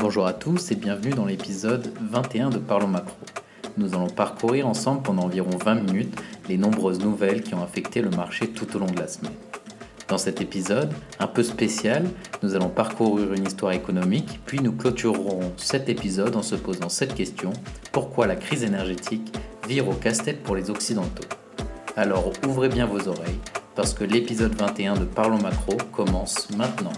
Bonjour à tous et bienvenue dans l'épisode 21 de Parlons Macro. Nous allons parcourir ensemble pendant environ 20 minutes les nombreuses nouvelles qui ont affecté le marché tout au long de la semaine. Dans cet épisode, un peu spécial, nous allons parcourir une histoire économique, puis nous clôturerons cet épisode en se posant cette question, pourquoi la crise énergétique vire au casse-tête pour les Occidentaux? Alors ouvrez bien vos oreilles, parce que l'épisode 21 de Parlons Macro commence maintenant.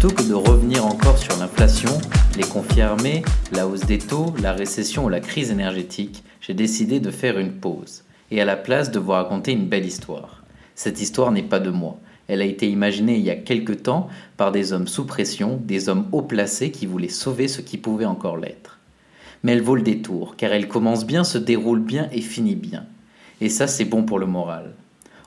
Plutôt que de revenir encore sur l'inflation, les conflits armés, la hausse des taux, la récession ou la crise énergétique, j'ai décidé de faire une pause et à la place de vous raconter une belle histoire. Cette histoire n'est pas de moi. Elle a été imaginée il y a quelque temps par des hommes sous pression, des hommes haut placés qui voulaient sauver ce qui pouvait encore l'être. Mais elle vaut le détour, car elle commence bien, se déroule bien et finit bien. Et ça, c'est bon pour le moral.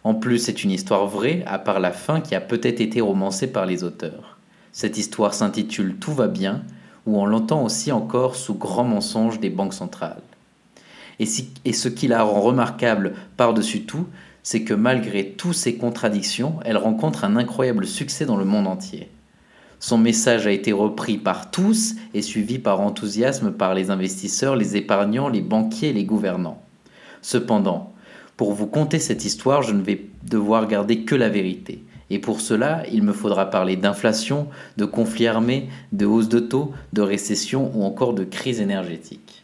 En plus, c'est une histoire vraie, à part la fin qui a peut-être été romancée par les auteurs. Cette histoire s'intitule Tout va bien, ou on l'entend aussi encore sous grand mensonge des banques centrales. Et, ce qui la rend remarquable par-dessus tout, c'est que malgré toutes ces contradictions, elle rencontre un incroyable succès dans le monde entier. Son message a été repris par tous et suivi par enthousiasme par les investisseurs, les épargnants, les banquiers et les gouvernants. Cependant, pour vous conter cette histoire, je ne vais devoir garder que la vérité. Et pour cela, il me faudra parler d'inflation, de conflits armés, de hausse de taux, de récession ou encore de crise énergétique.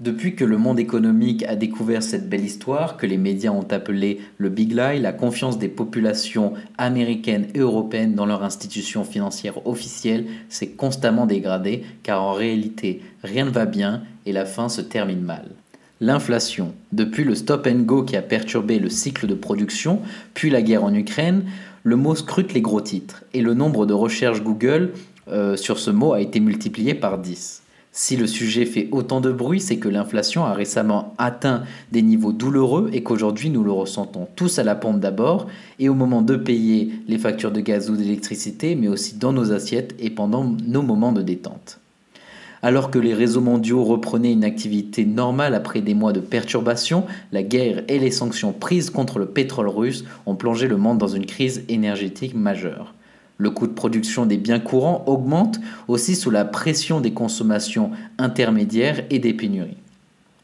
Depuis que le monde économique a découvert cette belle histoire que les médias ont appelée le Big Lie, la confiance des populations américaines et européennes dans leurs institutions financières officielles s'est constamment dégradée car en réalité rien ne va bien et la fin se termine mal. L'inflation, depuis le stop and go qui a perturbé le cycle de production, puis la guerre en Ukraine, le mot scrute les gros titres et le nombre de recherches Google euh, sur ce mot a été multiplié par 10. Si le sujet fait autant de bruit, c'est que l'inflation a récemment atteint des niveaux douloureux et qu'aujourd'hui nous le ressentons tous à la pompe d'abord et au moment de payer les factures de gaz ou d'électricité, mais aussi dans nos assiettes et pendant nos moments de détente. Alors que les réseaux mondiaux reprenaient une activité normale après des mois de perturbations, la guerre et les sanctions prises contre le pétrole russe ont plongé le monde dans une crise énergétique majeure. Le coût de production des biens courants augmente aussi sous la pression des consommations intermédiaires et des pénuries.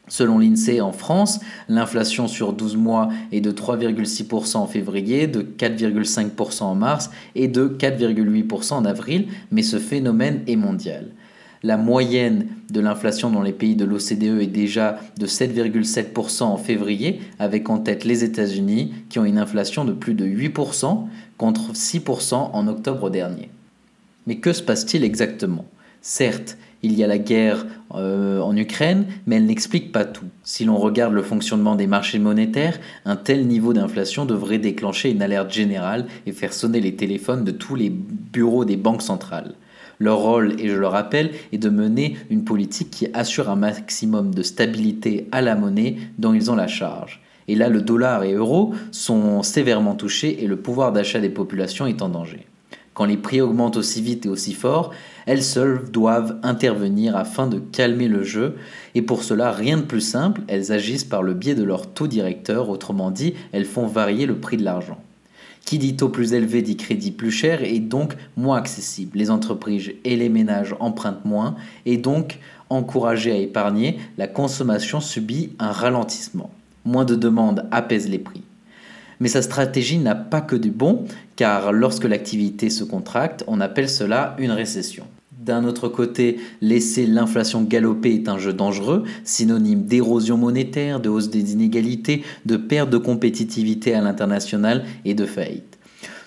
Selon l'INSEE en France, l'inflation sur 12 mois est de 3,6% en février, de 4,5% en mars et de 4,8% en avril, mais ce phénomène est mondial. La moyenne de l'inflation dans les pays de l'OCDE est déjà de 7,7% en février, avec en tête les États-Unis qui ont une inflation de plus de 8% contre 6% en octobre dernier. Mais que se passe-t-il exactement? Certes, il y a la guerre euh, en Ukraine, mais elle n'explique pas tout. Si l'on regarde le fonctionnement des marchés monétaires, un tel niveau d'inflation devrait déclencher une alerte générale et faire sonner les téléphones de tous les bureaux des banques centrales. Leur rôle, et je le rappelle, est de mener une politique qui assure un maximum de stabilité à la monnaie dont ils ont la charge. Et là, le dollar et l'euro sont sévèrement touchés et le pouvoir d'achat des populations est en danger. Quand les prix augmentent aussi vite et aussi fort, elles seules doivent intervenir afin de calmer le jeu, et pour cela, rien de plus simple, elles agissent par le biais de leur taux directeur, autrement dit, elles font varier le prix de l'argent. Qui dit taux plus élevé dit crédit plus cher et donc moins accessible. Les entreprises et les ménages empruntent moins et donc encouragés à épargner, la consommation subit un ralentissement. Moins de demandes apaisent les prix. Mais sa stratégie n'a pas que du bon, car lorsque l'activité se contracte, on appelle cela une récession. D'un autre côté, laisser l'inflation galoper est un jeu dangereux, synonyme d'érosion monétaire, de hausse des inégalités, de perte de compétitivité à l'international et de faillite.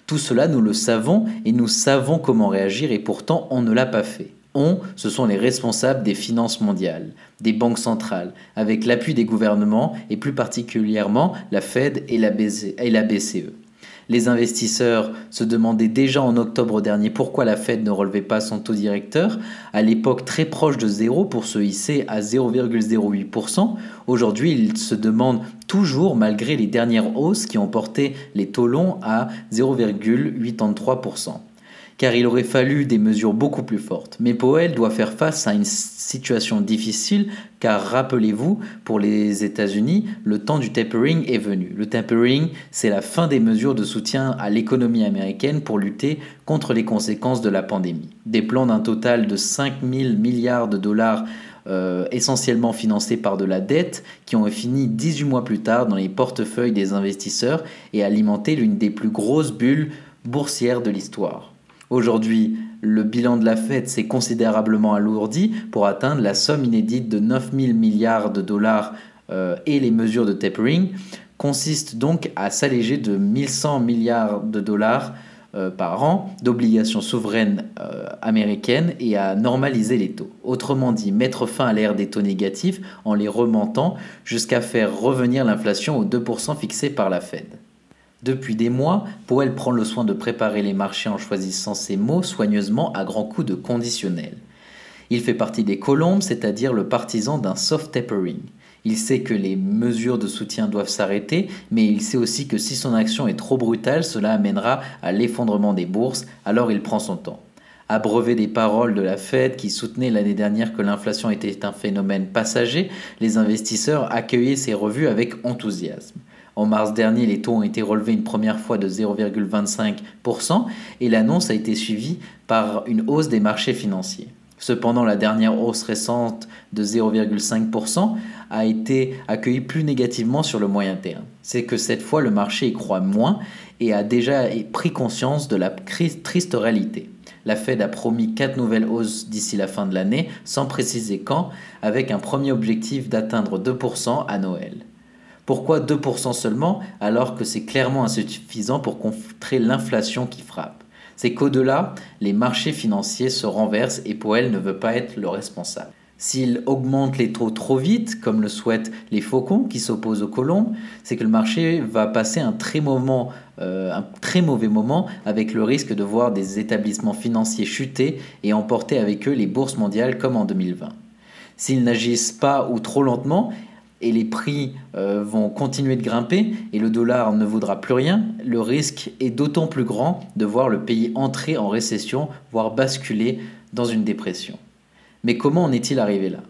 Tout cela, nous le savons et nous savons comment réagir et pourtant on ne l'a pas fait. On, ce sont les responsables des finances mondiales, des banques centrales, avec l'appui des gouvernements et plus particulièrement la Fed et la BCE. Les investisseurs se demandaient déjà en octobre dernier pourquoi la Fed ne relevait pas son taux directeur, à l'époque très proche de zéro pour se hisser à 0,08%. Aujourd'hui, ils se demandent toujours, malgré les dernières hausses qui ont porté les taux longs à 0,83%. Car il aurait fallu des mesures beaucoup plus fortes. Mais Powell doit faire face à une situation difficile, car rappelez-vous, pour les États-Unis, le temps du tapering est venu. Le tapering, c'est la fin des mesures de soutien à l'économie américaine pour lutter contre les conséquences de la pandémie. Des plans d'un total de 5 000 milliards de dollars euh, essentiellement financés par de la dette, qui ont fini 18 mois plus tard dans les portefeuilles des investisseurs et alimenté l'une des plus grosses bulles boursières de l'histoire. Aujourd'hui, le bilan de la Fed s'est considérablement alourdi pour atteindre la somme inédite de 9 000 milliards de dollars euh, et les mesures de tapering consistent donc à s'alléger de 1100 milliards de dollars euh, par an d'obligations souveraines euh, américaines et à normaliser les taux. Autrement dit, mettre fin à l'ère des taux négatifs en les remontant jusqu'à faire revenir l'inflation aux 2% fixés par la Fed. Depuis des mois, Powell prend le soin de préparer les marchés en choisissant ses mots soigneusement à grands coups de conditionnel. Il fait partie des colombes, c'est-à-dire le partisan d'un soft tapering. Il sait que les mesures de soutien doivent s'arrêter, mais il sait aussi que si son action est trop brutale, cela amènera à l'effondrement des bourses, alors il prend son temps. Abreuvé des paroles de la Fed qui soutenait l'année dernière que l'inflation était un phénomène passager, les investisseurs accueillaient ces revues avec enthousiasme. En mars dernier, les taux ont été relevés une première fois de 0,25% et l'annonce a été suivie par une hausse des marchés financiers. Cependant, la dernière hausse récente de 0,5% a été accueillie plus négativement sur le moyen terme. C'est que cette fois, le marché y croit moins et a déjà pris conscience de la triste réalité. La Fed a promis quatre nouvelles hausses d'ici la fin de l'année, sans préciser quand, avec un premier objectif d'atteindre 2% à Noël. Pourquoi 2% seulement alors que c'est clairement insuffisant pour contrer l'inflation qui frappe? C'est qu'au-delà, les marchés financiers se renversent et Powell ne veut pas être le responsable. S'il augmente les taux trop vite, comme le souhaitent les faucons qui s'opposent aux colombes, c'est que le marché va passer un très, moment, euh, un très mauvais moment avec le risque de voir des établissements financiers chuter et emporter avec eux les bourses mondiales comme en 2020. S'ils n'agissent pas ou trop lentement, et les prix euh, vont continuer de grimper et le dollar ne vaudra plus rien, le risque est d'autant plus grand de voir le pays entrer en récession, voire basculer dans une dépression. Mais comment en est-il arrivé là?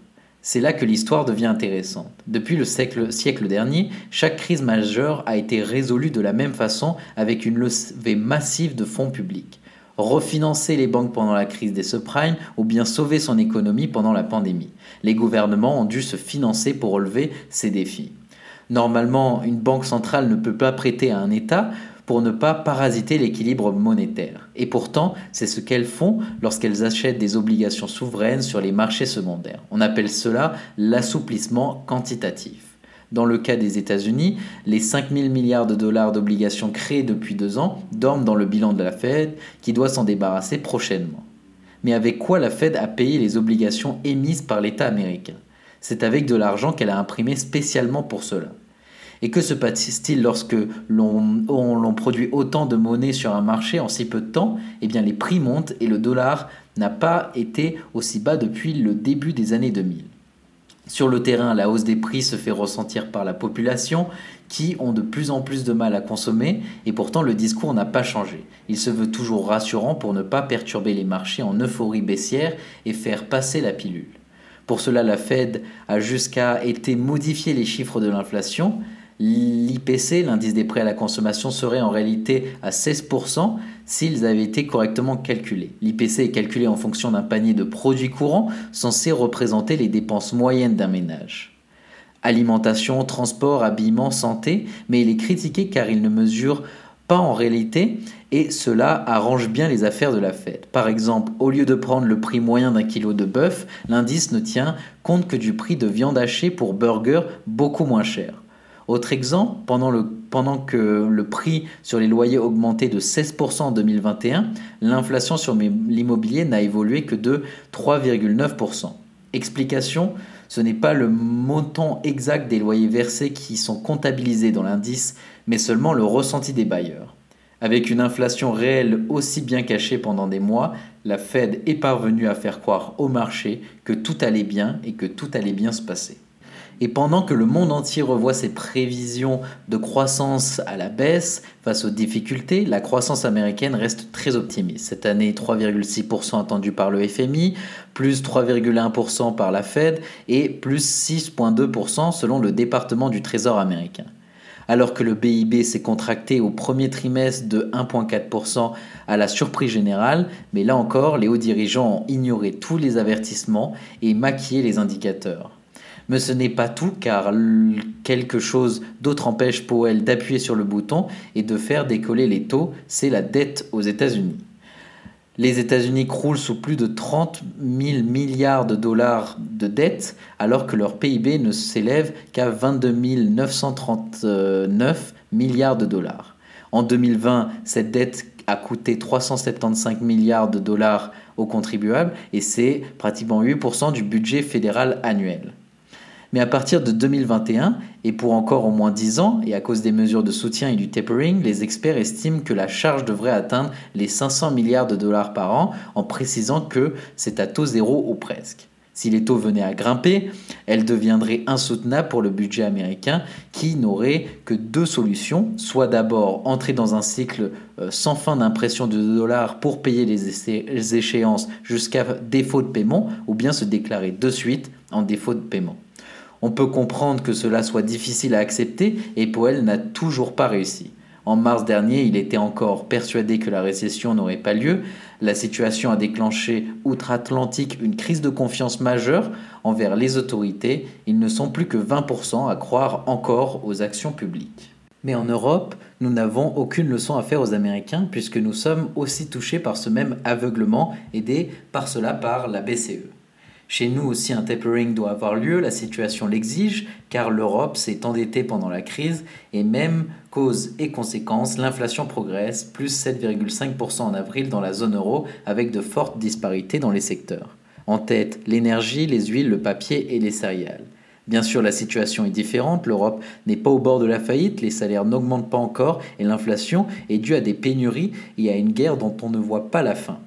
C'est là que l'histoire devient intéressante. Depuis le siècle, siècle dernier, chaque crise majeure a été résolue de la même façon avec une levée massive de fonds publics refinancer les banques pendant la crise des subprimes ou bien sauver son économie pendant la pandémie. Les gouvernements ont dû se financer pour relever ces défis. Normalement, une banque centrale ne peut pas prêter à un État pour ne pas parasiter l'équilibre monétaire. Et pourtant, c'est ce qu'elles font lorsqu'elles achètent des obligations souveraines sur les marchés secondaires. On appelle cela l'assouplissement quantitatif. Dans le cas des États-Unis, les 5 000 milliards de dollars d'obligations créées depuis deux ans dorment dans le bilan de la Fed qui doit s'en débarrasser prochainement. Mais avec quoi la Fed a payé les obligations émises par l'État américain? C'est avec de l'argent qu'elle a imprimé spécialement pour cela. Et que se passe-t-il lorsque l'on produit autant de monnaie sur un marché en si peu de temps? Eh bien les prix montent et le dollar n'a pas été aussi bas depuis le début des années 2000. Sur le terrain, la hausse des prix se fait ressentir par la population qui ont de plus en plus de mal à consommer et pourtant le discours n'a pas changé. Il se veut toujours rassurant pour ne pas perturber les marchés en euphorie baissière et faire passer la pilule. Pour cela, la Fed a jusqu'à été modifié les chiffres de l'inflation, l'IPC, l'indice des prêts à la consommation, serait en réalité à 16% s'ils avaient été correctement calculés. L'IPC est calculé en fonction d'un panier de produits courants censé représenter les dépenses moyennes d'un ménage. Alimentation, transport, habillement, santé, mais il est critiqué car il ne mesure pas en réalité et cela arrange bien les affaires de la fête. Par exemple, au lieu de prendre le prix moyen d'un kilo de bœuf, l'indice ne tient compte que du prix de viande hachée pour burger beaucoup moins cher. Autre exemple, pendant, que le prix sur les loyers augmentait de 16% en 2021, l'inflation sur l'immobilier n'a évolué que de 3,9%. Explication, ce n'est pas le montant exact des loyers versés qui sont comptabilisés dans l'indice, mais seulement le ressenti des bailleurs. Avec une inflation réelle aussi bien cachée pendant des mois, la Fed est parvenue à faire croire au marché que tout allait bien et que tout allait bien se passer. Et pendant que le monde entier revoit ses prévisions de croissance à la baisse face aux difficultés, la croissance américaine reste très optimiste. Cette année, 3,6% attendu par le FMI, plus 3,1% par la Fed et plus 6,2% selon le département du Trésor américain alors que le PIB s'est contracté au premier trimestre de 1,4% à la surprise générale, mais là encore, les hauts dirigeants ont ignoré tous les avertissements et maquillé les indicateurs. Mais ce n'est pas tout car quelque chose d'autre empêche Powell d'appuyer sur le bouton et de faire décoller les taux, c'est la dette aux États-Unis. Les États-Unis croulent sous plus de 30 000 milliards de dollars de dette, alors que leur PIB ne s'élève qu'à 22 939 milliards de dollars. En 2020, cette dette a coûté 375 milliards de dollars aux contribuables et c'est pratiquement 8% du budget fédéral annuel. Mais à partir de 2021, et pour encore au moins 10 ans, et à cause des mesures de soutien et du tapering, les experts estiment que la charge devrait atteindre les 500 milliards de dollars par an, en précisant que c'est à taux zéro ou presque. Si les taux venaient à grimper, elle deviendrait insoutenable pour le budget américain qui n'aurait que deux solutions, soit d'abord entrer dans un cycle euh, sans fin d'impression de dollars pour payer les échéances jusqu'à défaut de paiement, ou bien se déclarer de suite en défaut de paiement. On peut comprendre que cela soit difficile à accepter et Powell n'a toujours pas réussi. En mars dernier, il était encore persuadé que la récession n'aurait pas lieu. La situation a déclenché outre-Atlantique une crise de confiance majeure envers les autorités. Ils ne sont plus que 20% à croire encore aux actions publiques. Mais en Europe, nous n'avons aucune leçon à faire aux Américains puisque nous sommes aussi touchés par ce même aveuglement, aidés par cela par la BCE. Chez nous aussi, un tapering doit avoir lieu, la situation l'exige, car l'Europe s'est endettée pendant la crise, et même cause et conséquence, l'inflation progresse, plus 7,5% en avril dans la zone euro, avec de fortes disparités dans les secteurs. En tête, l'énergie, les huiles, le papier et les céréales. Bien sûr, la situation est différente, l'Europe n'est pas au bord de la faillite, les salaires n'augmentent pas encore, et l'inflation est due à des pénuries et à une guerre dont on ne voit pas la fin.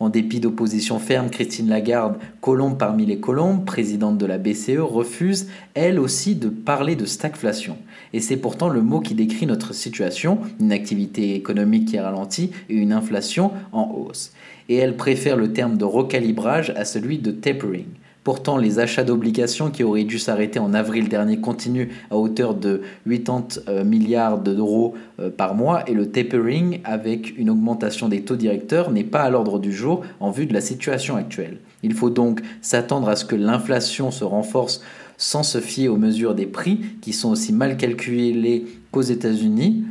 En dépit d'opposition ferme, Christine Lagarde, colombe parmi les colombes, présidente de la BCE, refuse, elle aussi, de parler de stagflation. Et c'est pourtant le mot qui décrit notre situation, une activité économique qui ralentit et une inflation en hausse. Et elle préfère le terme de recalibrage à celui de tapering. Pourtant, les achats d'obligations qui auraient dû s'arrêter en avril dernier continuent à hauteur de 80 euh, milliards d'euros euh, par mois et le tapering avec une augmentation des taux directeurs n'est pas à l'ordre du jour en vue de la situation actuelle. Il faut donc s'attendre à ce que l'inflation se renforce sans se fier aux mesures des prix qui sont aussi mal calculées qu'aux États-Unis.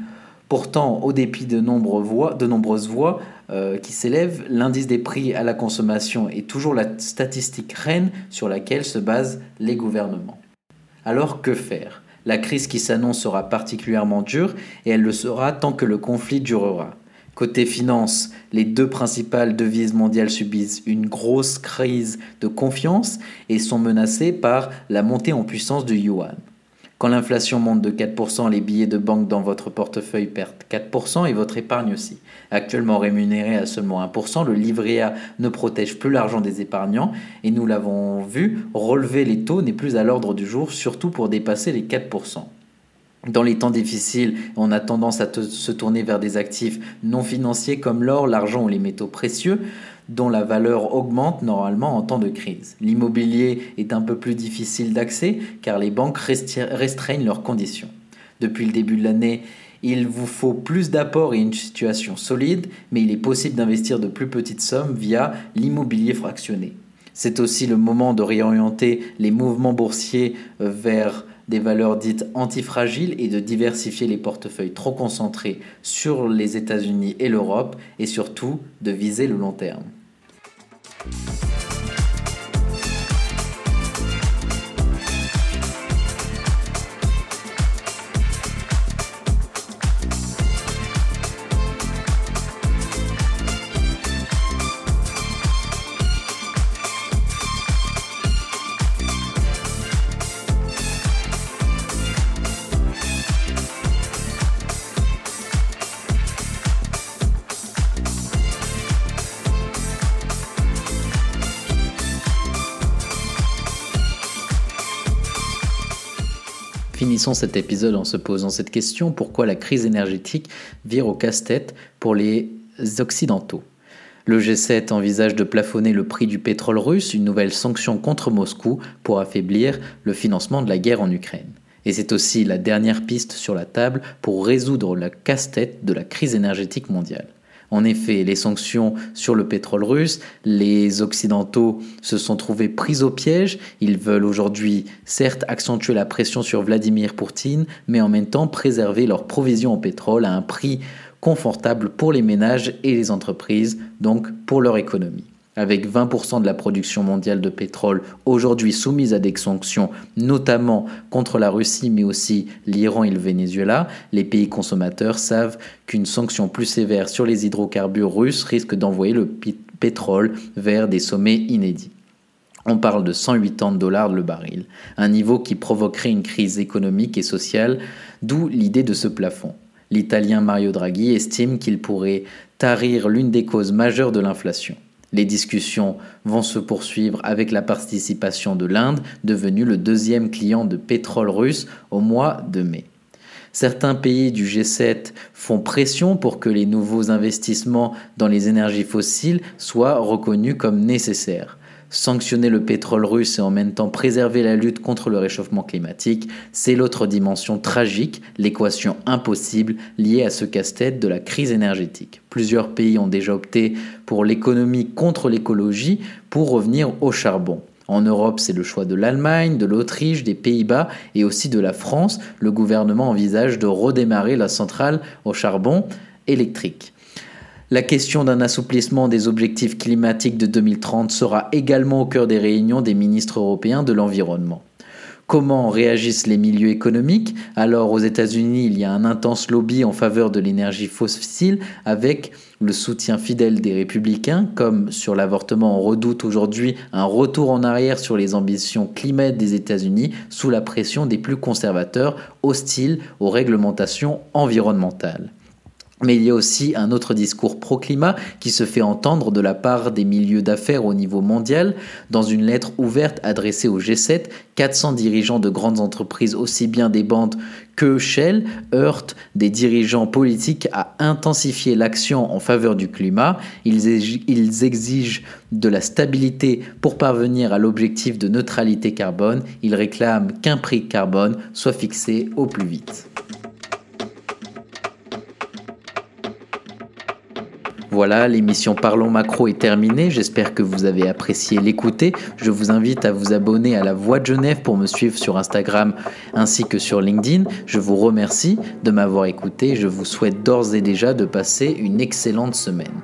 Pourtant, au dépit de, nombreuses voix euh, qui s'élèvent, l'indice des prix à la consommation est toujours la statistique reine sur laquelle se basent les gouvernements. Alors que faire? La crise qui s'annonce sera particulièrement dure et elle le sera tant que le conflit durera. Côté finance, les deux principales devises mondiales subissent une grosse crise de confiance et sont menacées par la montée en puissance du yuan. Quand l'inflation monte de 4%, les billets de banque dans votre portefeuille perdent 4% et votre épargne aussi. Actuellement rémunéré à seulement 1%, le livret A ne protège plus l'argent des épargnants et nous l'avons vu, relever les taux n'est plus à l'ordre du jour, surtout pour dépasser les 4%. Dans les temps difficiles, on a tendance à se tourner vers des actifs non financiers comme l'or, l'argent ou les métaux précieux dont la valeur augmente normalement en temps de crise. L'immobilier est un peu plus difficile d'accès car les banques restreignent leurs conditions. Depuis le début de l'année, il vous faut plus d'apports et une situation solide, mais il est possible d'investir de plus petites sommes via l'immobilier fractionné. C'est aussi le moment de réorienter les mouvements boursiers euh, vers des valeurs dites antifragiles et de diversifier les portefeuilles trop concentrés sur les États-Unis et l'Europe et surtout de viser le long terme. you Finissons cet épisode en se posant cette question, pourquoi la crise énergétique vire au casse-tête pour les Occidentaux? Le G7 envisage de plafonner le prix du pétrole russe, une nouvelle sanction contre Moscou pour affaiblir le financement de la guerre en Ukraine. Et c'est aussi la dernière piste sur la table pour résoudre la casse-tête de la crise énergétique mondiale. En effet, les sanctions sur le pétrole russe, les Occidentaux se sont trouvés pris au piège. Ils veulent aujourd'hui, certes, accentuer la pression sur Vladimir Poutine, mais en même temps préserver leurs provisions en pétrole à un prix confortable pour les ménages et les entreprises, donc pour leur économie avec 20% de la production mondiale de pétrole aujourd'hui soumise à des sanctions, notamment contre la Russie, mais aussi l'Iran et le Venezuela, les pays consommateurs savent qu'une sanction plus sévère sur les hydrocarbures russes risque d'envoyer le pétrole vers des sommets inédits. On parle de 180 dollars le baril, un niveau qui provoquerait une crise économique et sociale, d'où l'idée de ce plafond. L'Italien Mario Draghi estime qu'il pourrait tarir l'une des causes majeures de l'inflation. Les discussions vont se poursuivre avec la participation de l'Inde, devenue le deuxième client de pétrole russe au mois de mai. Certains pays du G7 font pression pour que les nouveaux investissements dans les énergies fossiles soient reconnus comme nécessaires. Sanctionner le pétrole russe et en même temps préserver la lutte contre le réchauffement climatique, c'est l'autre dimension tragique, l'équation impossible liée à ce casse-tête de la crise énergétique. Plusieurs pays ont déjà opté pour l'économie contre l'écologie pour revenir au charbon. En Europe, c'est le choix de l'Allemagne, de l'Autriche, des Pays-Bas et aussi de la France. Le gouvernement envisage de redémarrer la centrale au charbon électrique. La question d'un assouplissement des objectifs climatiques de 2030 sera également au cœur des réunions des ministres européens de l'environnement. Comment réagissent les milieux économiques? Alors aux États-Unis, il y a un intense lobby en faveur de l'énergie fossile avec le soutien fidèle des républicains, comme sur l'avortement on redoute aujourd'hui un retour en arrière sur les ambitions climatiques des États-Unis sous la pression des plus conservateurs hostiles aux réglementations environnementales. Mais il y a aussi un autre discours pro-climat qui se fait entendre de la part des milieux d'affaires au niveau mondial. Dans une lettre ouverte adressée au G7, 400 dirigeants de grandes entreprises, aussi bien des bandes que Shell, heurtent des dirigeants politiques à intensifier l'action en faveur du climat. Ils exigent de la stabilité pour parvenir à l'objectif de neutralité carbone. Ils réclament qu'un prix carbone soit fixé au plus vite. Voilà, l'émission Parlons Macro est terminée. J'espère que vous avez apprécié l'écouter. Je vous invite à vous abonner à La Voix de Genève pour me suivre sur Instagram ainsi que sur LinkedIn. Je vous remercie de m'avoir écouté. Je vous souhaite d'ores et déjà de passer une excellente semaine.